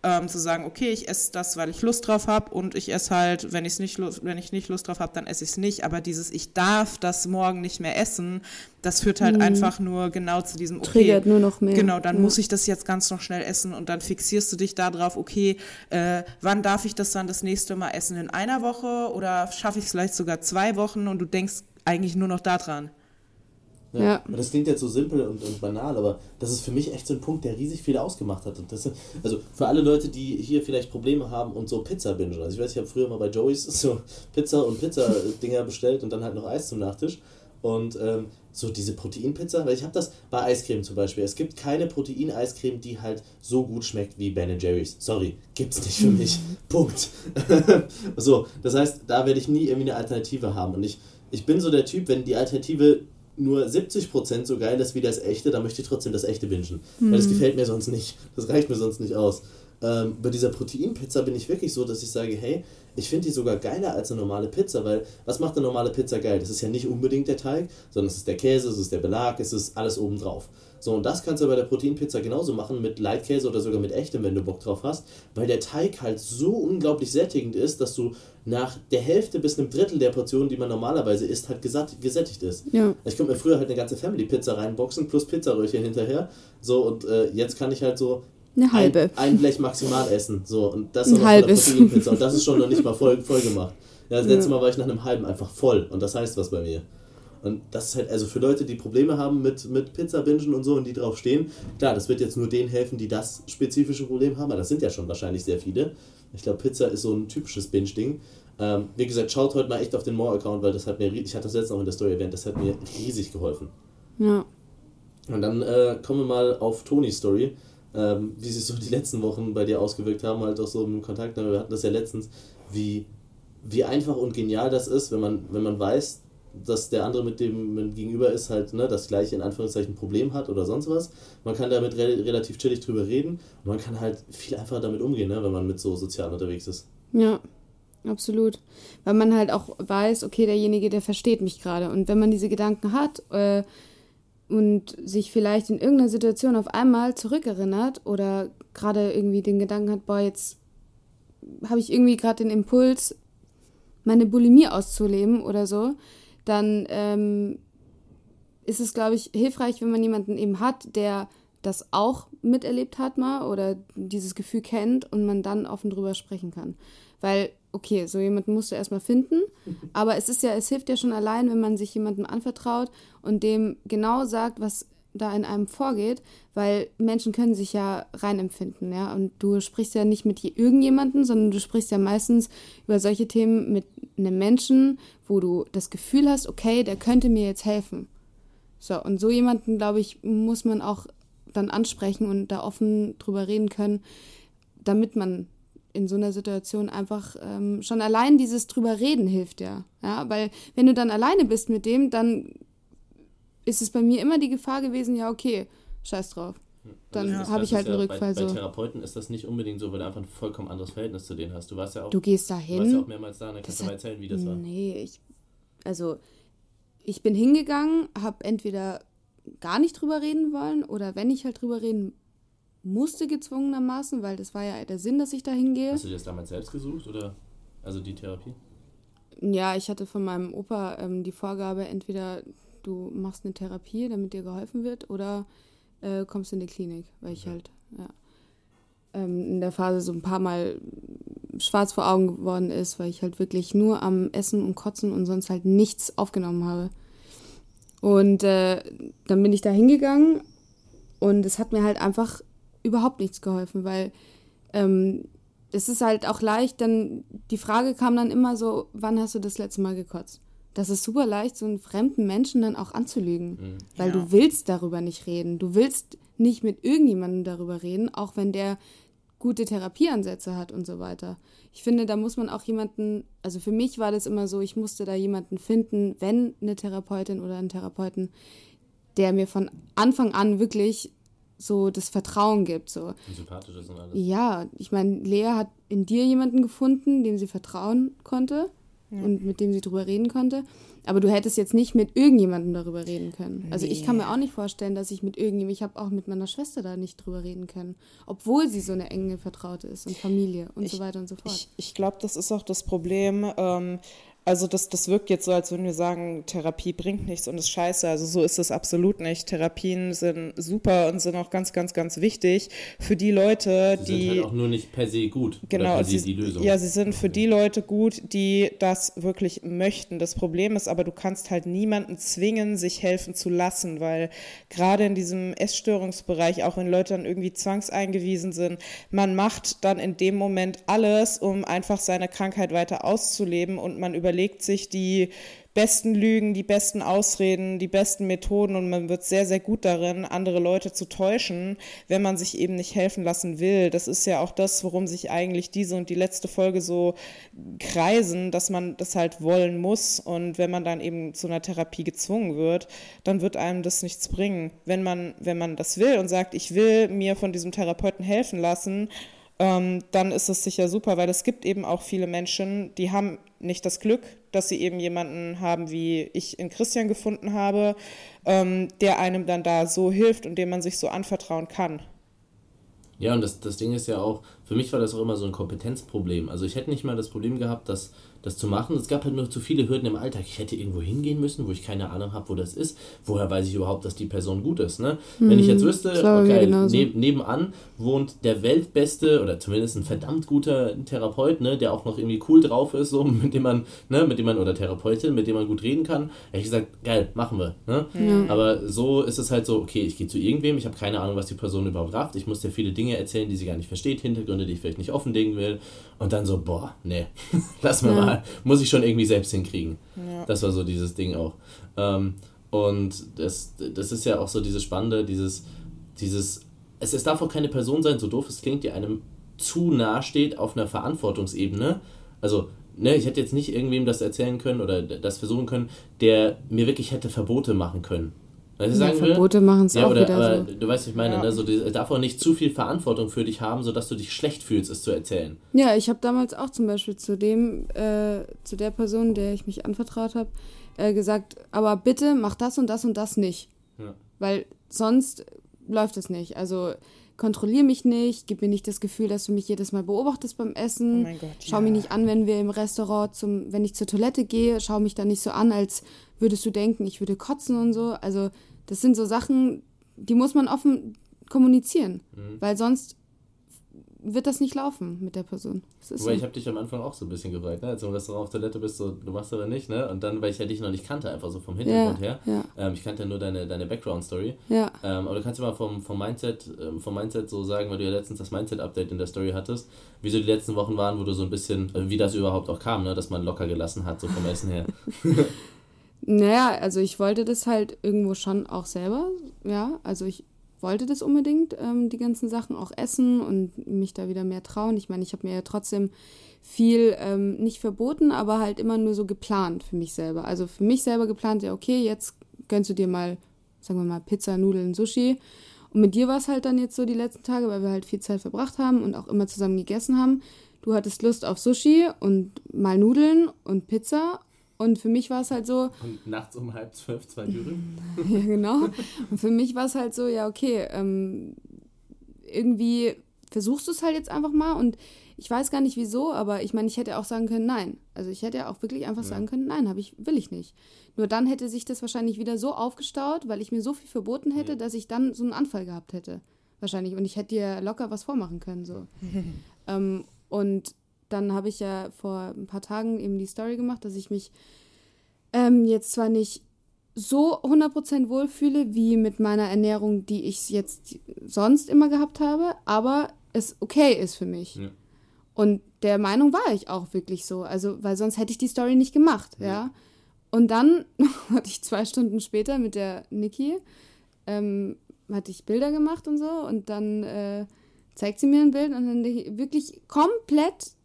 Ähm, zu sagen, okay, ich esse das, weil ich Lust drauf habe und ich esse halt, wenn, ich's nicht, wenn ich nicht Lust drauf habe, dann esse ich es nicht. Aber dieses, ich darf das morgen nicht mehr essen, das führt halt mhm. einfach nur genau zu diesem, okay, Triggert nur noch mehr. Genau, dann ja. muss ich das jetzt ganz noch schnell essen und dann fixierst du dich darauf, okay, äh, wann darf ich das dann das nächste Mal essen? In einer Woche oder schaffe ich es vielleicht sogar zwei Wochen und du denkst eigentlich nur noch daran. Ja. Und das klingt jetzt so simpel und, und banal, aber das ist für mich echt so ein Punkt, der riesig viel ausgemacht hat. Und das, also für alle Leute, die hier vielleicht Probleme haben und so Pizza bingen. Also ich weiß, ich habe früher mal bei Joey's so Pizza und Pizza-Dinger bestellt und dann halt noch Eis zum Nachtisch. Und ähm, so diese Proteinpizza, weil ich habe das bei Eiscreme zum Beispiel. Es gibt keine Protein-Eiscreme, die halt so gut schmeckt wie Ben Jerry's. Sorry, gibt's nicht für mich. Punkt. so, das heißt, da werde ich nie irgendwie eine Alternative haben. Und ich, ich bin so der Typ, wenn die Alternative nur 70% so geil ist wie das echte, dann möchte ich trotzdem das echte wünschen. Mhm. Weil das gefällt mir sonst nicht. Das reicht mir sonst nicht aus. Ähm, bei dieser Proteinpizza bin ich wirklich so, dass ich sage, hey, ich finde die sogar geiler als eine normale Pizza, weil was macht eine normale Pizza geil? Das ist ja nicht unbedingt der Teig, sondern es ist der Käse, es ist der Belag, es ist alles obendrauf. So, und das kannst du bei der Proteinpizza genauso machen mit Leitkäse oder sogar mit echtem, wenn du Bock drauf hast, weil der Teig halt so unglaublich sättigend ist, dass du nach der Hälfte bis einem Drittel der Portionen, die man normalerweise isst, halt gesättigt ist. Ja. Ich konnte mir früher halt eine ganze Family-Pizza reinboxen, plus Pizzaröhrchen hinterher. So, und äh, jetzt kann ich halt so eine halbe. Ein, ein, Blech maximal essen. So, und das ist ein Proteinpizza. Und das ist schon noch nicht mal voll, voll gemacht. Ja, das letzte Mal war ich nach einem halben einfach voll. Und das heißt was bei mir. Und das ist halt, also für Leute, die Probleme haben mit, mit Pizza-Bingen und so und die drauf stehen, klar, das wird jetzt nur denen helfen, die das spezifische Problem haben, aber das sind ja schon wahrscheinlich sehr viele. Ich glaube, Pizza ist so ein typisches Binge-Ding. Ähm, wie gesagt, schaut heute mal echt auf den More-Account, weil das hat mir, ich hatte das letzte auch in der Story erwähnt, das hat mir riesig geholfen. Ja. Und dann äh, kommen wir mal auf Tonys Story, ähm, wie sich so die letzten Wochen bei dir ausgewirkt haben, halt auch so im Kontakt, wir hatten das ja letztens, wie, wie einfach und genial das ist, wenn man, wenn man weiß, dass der andere, mit dem man gegenüber ist, halt ne, das gleiche in Anführungszeichen Problem hat oder sonst was. Man kann damit re relativ chillig drüber reden und man kann halt viel einfacher damit umgehen, ne, wenn man mit so sozial unterwegs ist. Ja, absolut. Weil man halt auch weiß, okay, derjenige, der versteht mich gerade. Und wenn man diese Gedanken hat äh, und sich vielleicht in irgendeiner Situation auf einmal zurückerinnert oder gerade irgendwie den Gedanken hat, boah, jetzt habe ich irgendwie gerade den Impuls, meine Bulimie auszuleben oder so, dann ähm, ist es, glaube ich, hilfreich, wenn man jemanden eben hat, der das auch miterlebt hat mal oder dieses Gefühl kennt und man dann offen drüber sprechen kann. Weil, okay, so jemanden musst du erstmal finden, aber es ist ja, es hilft ja schon allein, wenn man sich jemandem anvertraut und dem genau sagt, was da in einem vorgeht, weil Menschen können sich ja reinempfinden, ja. Und du sprichst ja nicht mit irgendjemandem, sondern du sprichst ja meistens über solche Themen mit einem Menschen, wo du das Gefühl hast, okay, der könnte mir jetzt helfen. So, und so jemanden, glaube ich, muss man auch dann ansprechen und da offen drüber reden können, damit man in so einer Situation einfach ähm, schon allein dieses drüber reden hilft ja. Ja, weil wenn du dann alleine bist mit dem, dann ist es bei mir immer die Gefahr gewesen, ja, okay, scheiß drauf. Dann also habe ich halt einen ja Rückfall. Bei, bei Therapeuten ist das nicht unbedingt so, weil du einfach ein vollkommen anderes Verhältnis zu denen hast. Du warst ja auch. Du gehst da hin. Du warst ja auch mehrmals da, dann kannst du mal erzählen, wie das war. Nee, ich. Also, ich bin hingegangen, habe entweder gar nicht drüber reden wollen oder wenn ich halt drüber reden musste, gezwungenermaßen, weil das war ja der Sinn, dass ich da hingehe. Hast du dir das damals selbst gesucht oder? Also die Therapie? Ja, ich hatte von meinem Opa ähm, die Vorgabe, entweder du machst eine Therapie, damit dir geholfen wird, oder äh, kommst in die Klinik, weil ich halt ja, ähm, in der Phase so ein paar Mal schwarz vor Augen geworden ist, weil ich halt wirklich nur am Essen und Kotzen und sonst halt nichts aufgenommen habe. Und äh, dann bin ich da hingegangen und es hat mir halt einfach überhaupt nichts geholfen, weil ähm, es ist halt auch leicht, dann die Frage kam dann immer so, wann hast du das letzte Mal gekotzt? das ist super leicht, so einen fremden Menschen dann auch anzulügen. Mhm. Weil ja. du willst darüber nicht reden. Du willst nicht mit irgendjemandem darüber reden, auch wenn der gute Therapieansätze hat und so weiter. Ich finde, da muss man auch jemanden, also für mich war das immer so, ich musste da jemanden finden, wenn eine Therapeutin oder ein Therapeuten, der mir von Anfang an wirklich so das Vertrauen gibt. So. Sympathisch ist und alles. Ja, ich meine, Lea hat in dir jemanden gefunden, dem sie vertrauen konnte ja. und mit dem sie drüber reden konnte. Aber du hättest jetzt nicht mit irgendjemandem darüber reden können. Also nee. ich kann mir auch nicht vorstellen, dass ich mit irgendjemandem, ich habe auch mit meiner Schwester da nicht drüber reden können, obwohl sie so eine enge Vertraute ist und Familie und ich, so weiter und so fort. Ich, ich glaube, das ist auch das Problem. Ähm, also das, das wirkt jetzt so, als würden wir sagen, Therapie bringt nichts und ist scheiße. Also so ist es absolut nicht. Therapien sind super und sind auch ganz, ganz, ganz wichtig für die Leute, sie die... Sind halt auch nur nicht per se gut. Genau. sie, die Lösung. Ja, sie sind für die Leute gut, die das wirklich möchten. Das Problem ist aber, du kannst halt niemanden zwingen, sich helfen zu lassen, weil gerade in diesem Essstörungsbereich, auch wenn Leute dann irgendwie zwangseingewiesen sind, man macht dann in dem Moment alles, um einfach seine Krankheit weiter auszuleben und man überlegt, überlegt sich die besten Lügen, die besten Ausreden, die besten Methoden und man wird sehr, sehr gut darin, andere Leute zu täuschen, wenn man sich eben nicht helfen lassen will. Das ist ja auch das, worum sich eigentlich diese und die letzte Folge so kreisen, dass man das halt wollen muss und wenn man dann eben zu einer Therapie gezwungen wird, dann wird einem das nichts bringen. Wenn man, wenn man das will und sagt, ich will mir von diesem Therapeuten helfen lassen, ähm, dann ist es sicher super, weil es gibt eben auch viele Menschen, die haben nicht das Glück, dass sie eben jemanden haben, wie ich in Christian gefunden habe, ähm, der einem dann da so hilft und dem man sich so anvertrauen kann. Ja, und das, das Ding ist ja auch, für mich war das auch immer so ein Kompetenzproblem. Also ich hätte nicht mal das Problem gehabt, dass das zu machen. Es gab halt nur zu viele Hürden im Alltag. Ich hätte irgendwo hingehen müssen, wo ich keine Ahnung habe, wo das ist. Woher weiß ich überhaupt, dass die Person gut ist? Ne? Mhm. Wenn ich jetzt wüsste, okay, neb nebenan wohnt der weltbeste oder zumindest ein verdammt guter Therapeut, ne, der auch noch irgendwie cool drauf ist, so mit dem man, ne, mit dem man oder Therapeutin, mit dem man gut reden kann, hätte ich gesagt, geil, machen wir. Ne? Ja. Aber so ist es halt so, okay, ich gehe zu irgendwem, ich habe keine Ahnung, was die Person überhaupt rafft. Ich muss dir viele Dinge erzählen, die sie gar nicht versteht, Hintergründe, die ich vielleicht nicht offenlegen will. Und dann so, boah, nee, lass mir ja. mal muss ich schon irgendwie selbst hinkriegen. Ja. Das war so dieses Ding auch. Ähm, und das, das ist ja auch so dieses Spannende, dieses, dieses, es, es darf auch keine Person sein, so doof es klingt, die einem zu nahe steht auf einer Verantwortungsebene. Also, ne, ich hätte jetzt nicht irgendwem das erzählen können oder das versuchen können, der mir wirklich hätte Verbote machen können. Was ich ja, sagen Verbote machen es ja, auch oder, wieder aber so. Du weißt, was ich meine, ja. ne? so, die, darf auch nicht zu viel Verantwortung für dich haben, sodass du dich schlecht fühlst, es zu erzählen. Ja, ich habe damals auch zum Beispiel zu dem, äh, zu der Person, der ich mich anvertraut habe, äh, gesagt, aber bitte mach das und das und das nicht. Ja. Weil sonst läuft es nicht. Also kontrolliere mich nicht, gib mir nicht das Gefühl, dass du mich jedes Mal beobachtest beim Essen. Oh mein Gott, schau ja. mich nicht an, wenn wir im Restaurant zum, wenn ich zur Toilette gehe, schau mich dann nicht so an, als würdest du denken, ich würde kotzen und so. Also das sind so Sachen, die muss man offen kommunizieren, mhm. weil sonst wird das nicht laufen mit der Person. So. ich habe dich am Anfang auch so ein bisschen gefragt, ne? als du im Restaurant auf Toilette bist, so, du machst aber nicht, ne? Und dann, weil ich ja dich noch nicht kannte, einfach so vom Hintergrund ja, her. Ja. Ähm, ich kannte ja nur deine, deine Background-Story. Ja. Ähm, aber du kannst ja mal vom, vom, Mindset, ähm, vom Mindset so sagen, weil du ja letztens das Mindset-Update in der Story hattest, wie so die letzten Wochen waren, wo du so ein bisschen, äh, wie das überhaupt auch kam, ne? Dass man locker gelassen hat, so vom Essen her. naja, also ich wollte das halt irgendwo schon auch selber, ja. Also ich wollte das unbedingt, ähm, die ganzen Sachen auch essen und mich da wieder mehr trauen. Ich meine, ich habe mir ja trotzdem viel ähm, nicht verboten, aber halt immer nur so geplant für mich selber. Also für mich selber geplant, ja, okay, jetzt gönnst du dir mal, sagen wir mal, Pizza, Nudeln, Sushi. Und mit dir war es halt dann jetzt so die letzten Tage, weil wir halt viel Zeit verbracht haben und auch immer zusammen gegessen haben. Du hattest Lust auf Sushi und mal Nudeln und Pizza und für mich war es halt so. Und nachts um halb zwölf zwei Dürren. ja, genau. Und für mich war es halt so, ja, okay, ähm, irgendwie versuchst du es halt jetzt einfach mal und ich weiß gar nicht wieso, aber ich meine, ich hätte auch sagen können, nein. Also ich hätte ja auch wirklich einfach ja. sagen können, nein, habe ich, will ich nicht. Nur dann hätte sich das wahrscheinlich wieder so aufgestaut, weil ich mir so viel verboten hätte, ja. dass ich dann so einen Anfall gehabt hätte. Wahrscheinlich. Und ich hätte dir locker was vormachen können. So. ähm, und dann habe ich ja vor ein paar Tagen eben die Story gemacht, dass ich mich ähm, jetzt zwar nicht so 100% wohlfühle wie mit meiner Ernährung, die ich jetzt sonst immer gehabt habe, aber es okay ist für mich. Ja. Und der Meinung war ich auch wirklich so, also weil sonst hätte ich die Story nicht gemacht, ja. ja? Und dann hatte ich zwei Stunden später mit der Niki, ähm, hatte ich Bilder gemacht und so und dann äh, zeigt sie mir ein Bild und dann wirklich komplett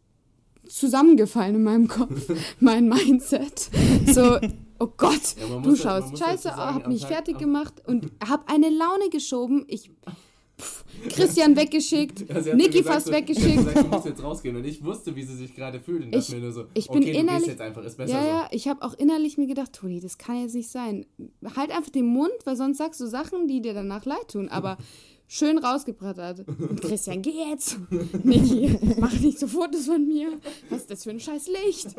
zusammengefallen in meinem Kopf, mein Mindset. So, oh Gott, ja, du schaust scheiße, sagen, hab mich Tag, fertig gemacht und hab eine Laune geschoben. Ich Christian weggeschickt, ja, Niki fast so, weggeschickt. Gesagt, du musst jetzt rausgehen und ich wusste, wie sie sich gerade fühlt und ich, dachte mir nur so, ich okay, bin innerlich, jetzt einfach, ist besser ja, so. Ja, ich habe auch innerlich mir gedacht, Toni, das kann jetzt nicht sein. Halt einfach den Mund, weil sonst sagst du Sachen, die dir danach leid tun, aber schön rausgebrattert. Und Christian, geh jetzt! Niki, mach nicht so Fotos von mir. Was ist das für ein scheiß Licht?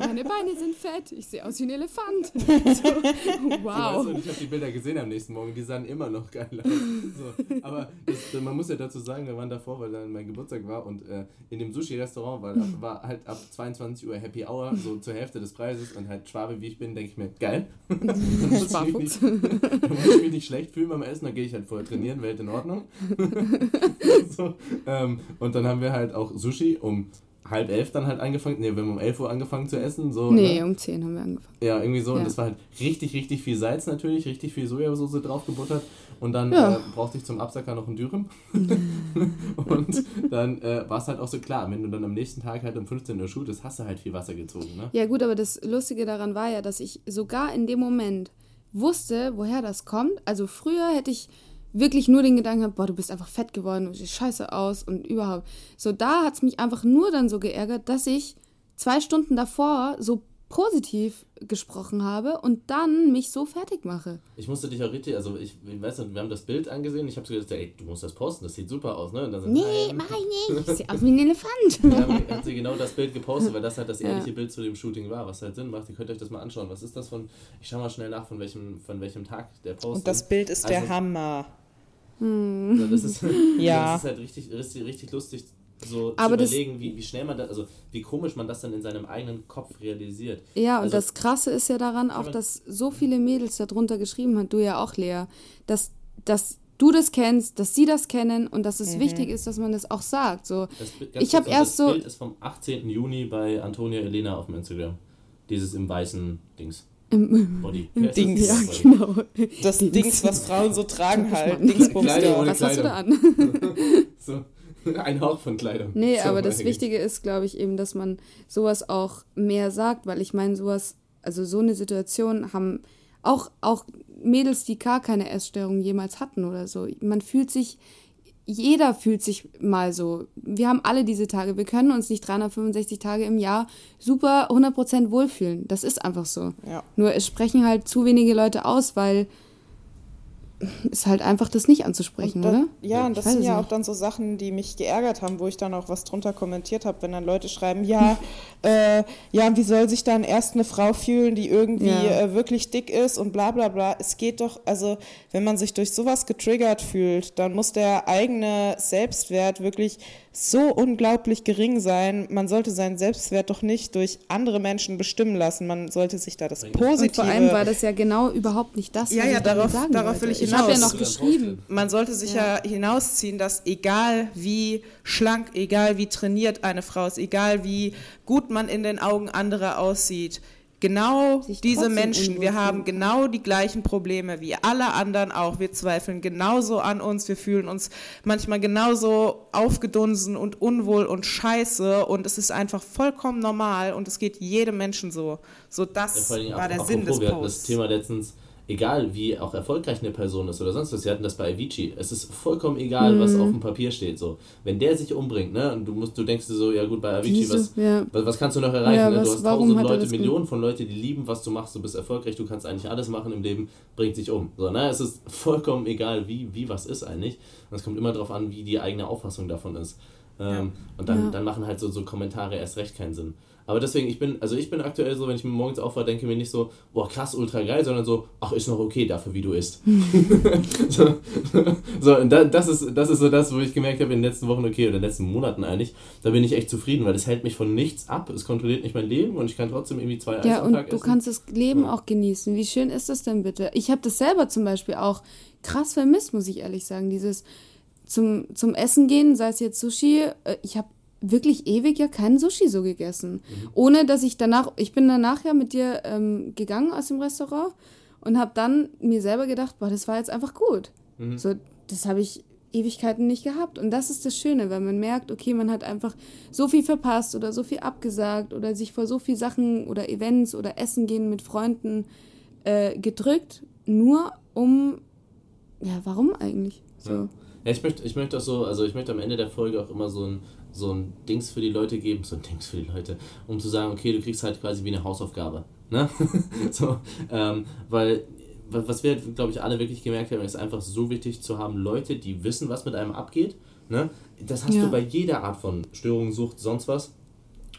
Meine Beine sind fett. Ich sehe aus wie ein Elefant. So, wow. So, ich habe die Bilder gesehen am nächsten Morgen. Die sahen immer noch geil aus. So, aber das, man muss ja dazu sagen, wir waren davor, weil dann mein Geburtstag war und äh, in dem Sushi-Restaurant war, war halt ab 22 Uhr Happy Hour, so zur Hälfte des Preises und halt Schwabe wie ich bin, denke ich mir, geil. dann muss ich mich, dann muss ich mich nicht schlecht fühlen beim Essen, dann gehe ich halt vorher trainieren, Welt in Ordnung. so, ähm, und dann haben wir halt auch Sushi um halb elf dann halt angefangen. Ne, wir haben um elf Uhr angefangen zu essen. So, nee, ne? um zehn haben wir angefangen. Ja, irgendwie so. Ja. Und das war halt richtig, richtig viel Salz natürlich, richtig viel Sojasauce drauf gebuttert. Und dann Ja. äh, brauchte ich zum Absacker noch einen Dürüm. und dann äh, war es halt auch so klar, wenn du dann am nächsten Tag halt um 15 Uhr shootest, hast du halt viel Wasser gezogen. Ne? Ja gut, aber das Lustige daran war ja, dass ich sogar in dem Moment wusste, woher das kommt. Also früher hätte ich wirklich nur den Gedanken gehabt, boah, du bist einfach fett geworden, du siehst scheiße aus und überhaupt. So, da hat es mich einfach nur dann so geärgert, dass ich zwei Stunden davor so positiv gesprochen habe und dann mich so fertig mache. Ich musste dich auch richtig, also ich, ich weiß nicht, wir haben das Bild angesehen, ich habe so gedacht, ey, du musst das posten, das sieht super aus, ne? Und dann so, Nee, nein. mach ich nicht. Ich sehe aus wie ein Elefant. Ja, hat sie genau das Bild gepostet, weil das halt das Ja. ehrliche Bild zu dem Shooting war, was halt Sinn macht. Ihr könnt euch das mal anschauen. Was ist das von, ich schau mal schnell nach, von welchem, von welchem Tag der Post Und das Bild ist Also- der Hammer. Also das ist, Ja. das ist halt richtig, richtig, richtig lustig, so Aber zu das- überlegen, wie, wie schnell man das, also wie komisch man das dann in seinem eigenen Kopf realisiert. Ja, und Also- das Krasse ist ja daran auch, dass so viele Mädels darunter geschrieben haben, du ja auch, Lea, dass, dass du das kennst, dass sie das kennen und dass es wichtig ist, dass man das auch sagt. So, Das, Ich hab kurz, erst das so- Bild ist vom 18. Juni bei Antonia Elena auf dem Instagram. Dieses im weißen Dings. Body. Dings. ja, Body. genau. Das Dings. Dings, was Frauen so tragen halt. Kleidung Dingsbums ohne Was hast du da an? So, ein Hauch von Kleidung. Nee, So, aber das. Wichtige ist, glaube ich, eben, dass man sowas auch mehr sagt, weil ich meine, sowas, also so eine Situation haben auch, auch Mädels, die gar keine Essstörung jemals hatten oder so. Man fühlt sich, jeder fühlt sich mal so. Wir haben alle diese Tage. Wir können uns nicht 365 Tage im Jahr super 100% wohlfühlen. Das ist einfach so. Ja. Nur es sprechen halt zu wenige Leute aus, weil es halt einfach das nicht anzusprechen, da, oder? Ja, und das sind ja nicht. auch dann so Sachen, die mich geärgert haben, wo ich dann auch was drunter kommentiert habe, wenn dann Leute schreiben, ja, äh, ja, wie soll sich dann erst eine Frau fühlen, die irgendwie Ja. äh, wirklich dick ist und bla bla bla. Es geht doch, also wenn man sich durch sowas getriggert fühlt, dann muss der eigene Selbstwert wirklich so unglaublich gering sein. Man sollte seinen Selbstwert doch nicht durch andere Menschen bestimmen lassen. Man sollte sich da das Positive... Und vor allem war das ja genau überhaupt nicht das, Ja, was ja, ich damit darauf- sagen darauf wollte. will ich Ich habe ja hinaus. noch geschrieben. Man sollte sich ja. hinausziehen, dass egal wie schlank, egal wie trainiert eine Frau ist, egal wie gut man in den Augen anderer aussieht, genau diese Menschen, unwohl wir haben genau die gleichen Probleme wie alle anderen auch. Wir zweifeln genauso an uns, wir fühlen uns manchmal genauso aufgedunsen und unwohl und scheiße und es ist einfach vollkommen normal und es geht jedem Menschen so. So Ja, das Dingen war der Sinn des wir hatten das Posts. Thema letztens, egal wie auch erfolgreich eine Person ist oder sonst was, wir hatten das bei Avicii, es ist vollkommen egal, Mhm. was auf dem Papier steht, so. Wenn der sich umbringt, ne, und du musst, du denkst dir so, ja gut, bei Avicii, Diese, was, ja. was, was kannst du noch erreichen, Ja, ne? was- Du hast warum tausend Leute? Millionen von Leuten, die lieben, was du machst, du bist erfolgreich, du kannst eigentlich alles machen im Leben, bringt sich um. So, ne, es ist vollkommen egal, wie, wie was ist eigentlich. Und es kommt immer darauf an, wie die eigene Auffassung davon ist. Ähm, Und dann, Ja. dann machen halt so, so Kommentare erst recht keinen Sinn. Aber deswegen, ich bin, also ich bin aktuell so, wenn ich mir morgens aufwache, denke mir nicht so, boah, krass, ultra geil, sondern so, ach, ist noch okay dafür, wie du isst. so, so, und da, das, ist, das ist so das, wo ich gemerkt habe in den letzten Wochen, okay, oder in den letzten Monaten eigentlich, da bin ich echt zufrieden, weil es hält mich von nichts ab, es kontrolliert nicht mein Leben und ich kann trotzdem irgendwie zwei Eis Ja, und Tag du essen. kannst das Leben Ja. auch genießen. Wie schön ist das denn bitte? Ich habe das selber zum Beispiel auch krass vermisst, muss ich ehrlich sagen. Dieses zum, zum Essen gehen, sei es jetzt Sushi, äh, ich habe wirklich ewig ja keinen Sushi so gegessen. Ohne dass ich danach, ich bin danach ja mit dir ähm, gegangen aus dem Restaurant und habe dann mir selber gedacht, boah, das war jetzt einfach gut. So, das habe ich Ewigkeiten nicht gehabt. Und das ist das Schöne, weil man merkt, okay, man hat einfach so viel verpasst oder so viel abgesagt oder sich vor so viel Sachen oder Events oder Essen gehen mit Freunden äh, gedrückt, nur um Ja, warum eigentlich? So. Ja. ja, ich möchte, ich möchte auch so, also ich möchte am Ende der Folge auch immer so ein, so ein Dings für die Leute geben, so ein Dings für die Leute, um zu sagen, okay, du kriegst halt quasi wie eine Hausaufgabe. Ne? so, ähm, weil was wir, glaube ich, alle wirklich gemerkt haben, ist einfach so wichtig zu haben, Leute, die wissen, was mit einem abgeht. Ne? Das hast ja. du bei jeder Art von Störung, Sucht, sonst was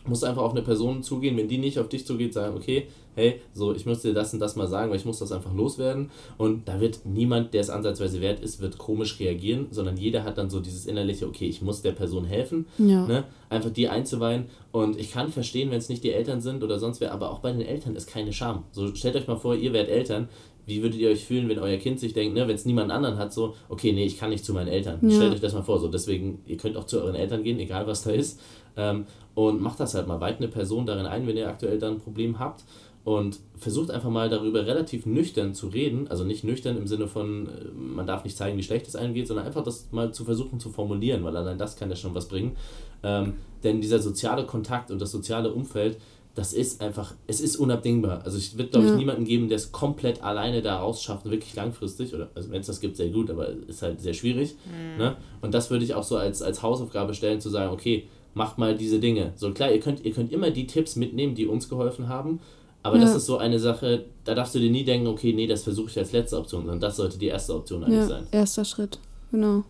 musst einfach auf eine Person zugehen, wenn die nicht auf dich zugeht, sagen, okay, hey, so, ich muss dir das und das mal sagen, weil ich muss das einfach loswerden. Und da wird niemand, der es ansatzweise wert ist, wird komisch reagieren, sondern jeder hat dann so dieses innerliche, okay, ich muss der Person helfen, ja. ne? einfach die einzuweihen. Und ich kann verstehen, wenn es nicht die Eltern sind oder sonst wer, aber auch bei den Eltern ist keine Scham. So, stellt euch mal vor, ihr werdet Eltern, wie würdet ihr euch fühlen, wenn euer Kind sich denkt, ne, wenn es niemand anderen hat, so, okay, nee, ich kann nicht zu meinen Eltern. Ja. Stellt euch das mal vor, so, deswegen, ihr könnt auch zu euren Eltern gehen, egal was da ist, ähm, und macht das halt mal, weiht eine Person darin ein, wenn ihr aktuell dann ein Problem habt und versucht einfach mal darüber relativ nüchtern zu reden, also nicht nüchtern im Sinne von, äh, man darf nicht zeigen, wie schlecht es einem geht, sondern einfach das mal zu versuchen zu formulieren, weil allein das kann ja schon was bringen. Ähm, denn dieser soziale Kontakt und das soziale Umfeld, das ist einfach, es ist unabdingbar. Also es wird, glaube ja. ich, niemanden geben, der es komplett alleine da rausschafft, wirklich langfristig, oder also wenn es das gibt, sehr gut, aber ist halt sehr schwierig. Mhm. Ne? Und das würde ich auch so als, als Hausaufgabe stellen, zu sagen, okay, macht mal diese Dinge. So klar, ihr könnt, ihr könnt immer die Tipps mitnehmen, die uns geholfen haben, aber ja. das ist so eine Sache, da darfst du dir nie denken, okay, nee, das versuche ich als letzte Option, sondern das sollte die erste Option eigentlich ja, sein. Erster Schritt, genau.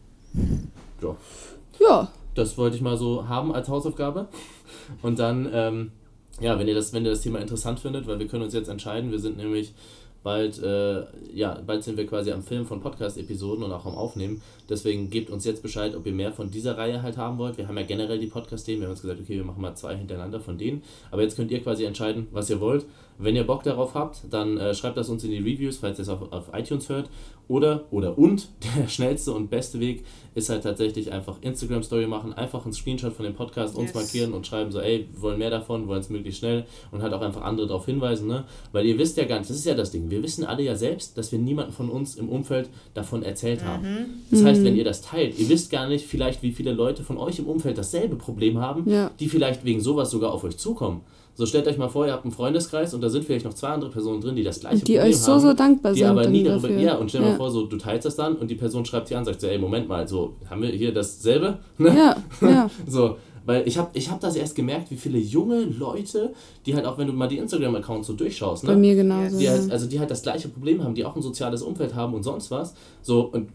Ja. Ja. Das wollte ich mal so haben als Hausaufgabe. Und dann, ähm, ja, wenn ihr das, wenn ihr das Thema interessant findet, weil wir können uns jetzt entscheiden, wir sind nämlich bald, äh, ja, bald sind wir quasi am Film von Podcast-Episoden und auch am Aufnehmen. Deswegen gebt uns jetzt Bescheid, ob ihr mehr von dieser Reihe halt haben wollt. Wir haben ja generell die Podcast-Themen. Wir haben uns gesagt, okay, wir machen mal zwei hintereinander von denen. Aber jetzt könnt ihr quasi entscheiden, was ihr wollt. Wenn ihr Bock darauf habt, dann äh, schreibt das uns in die Reviews, falls ihr es auf, auf iTunes hört. Oder, oder und, der schnellste und beste Weg ist halt tatsächlich einfach Instagram-Story machen, einfach einen Screenshot von dem Podcast yes. uns markieren und schreiben so, ey, wir wollen mehr davon, wollen es möglichst schnell und halt auch einfach andere darauf hinweisen, ne? Weil ihr wisst ja gar nicht, das ist ja das Ding, wir wissen alle ja selbst, dass wir niemanden von uns im Umfeld davon erzählt haben. Mhm. Das heißt, wenn mhm. ihr das teilt, ihr wisst gar nicht vielleicht, wie viele Leute von euch im Umfeld dasselbe Problem haben, ja. die vielleicht wegen sowas sogar auf euch zukommen. So stellt euch mal vor, ihr habt einen Freundeskreis und da sind vielleicht noch zwei andere Personen drin, die das gleiche die Problem euch so, haben. so dankbar die sind. aber nie darüber. Dafür. Ja, und stell dir ja. mal vor, so, du teilst das dann und die Person schreibt dir an, sagt so, ey, Moment mal, so, haben wir hier dasselbe? Ne? Ja, ja. so, weil ich habe ich hab das erst gemerkt, wie viele junge Leute, die halt auch, wenn du mal die Instagram-Accounts so durchschaust, ne? Bei mir genauso. Die halt, also die halt das gleiche Problem haben, die auch ein soziales Umfeld haben und sonst was. So, und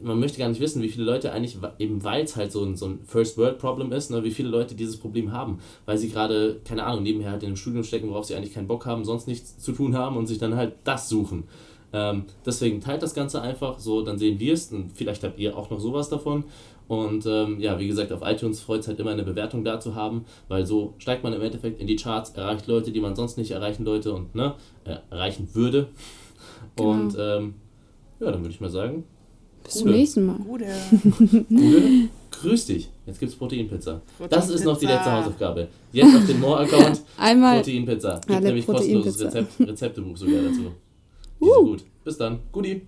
man möchte gar nicht wissen, wie viele Leute eigentlich, eben weil es halt so ein, so ein First-World-Problem ist, ne, wie viele Leute dieses Problem haben, weil sie gerade, keine Ahnung, nebenher halt in einem Studium stecken, worauf sie eigentlich keinen Bock haben, sonst nichts zu tun haben und sich dann halt das suchen. Ähm, deswegen teilt das Ganze einfach, so dann sehen wir es und vielleicht habt ihr auch noch sowas davon. Und ähm, ja, wie gesagt, auf iTunes freut es halt immer eine Bewertung da zu haben, weil so steigt man im Endeffekt in die Charts, erreicht Leute, die man sonst nicht erreichen Leute und ne, äh, erreichen würde. Genau. Und ähm, ja, dann würde ich mal sagen, bis zum nächsten Mal. Gute. Gute. Grüß dich. Jetzt gibt es Proteinpizza. Protein das ist noch die letzte Hausaufgabe. Jetzt auf den More-Account Einmal Proteinpizza. Gibt nämlich kostenloses Rezept, Rezeptebuch sogar dazu. Die uh. gut. Bis dann. Guti.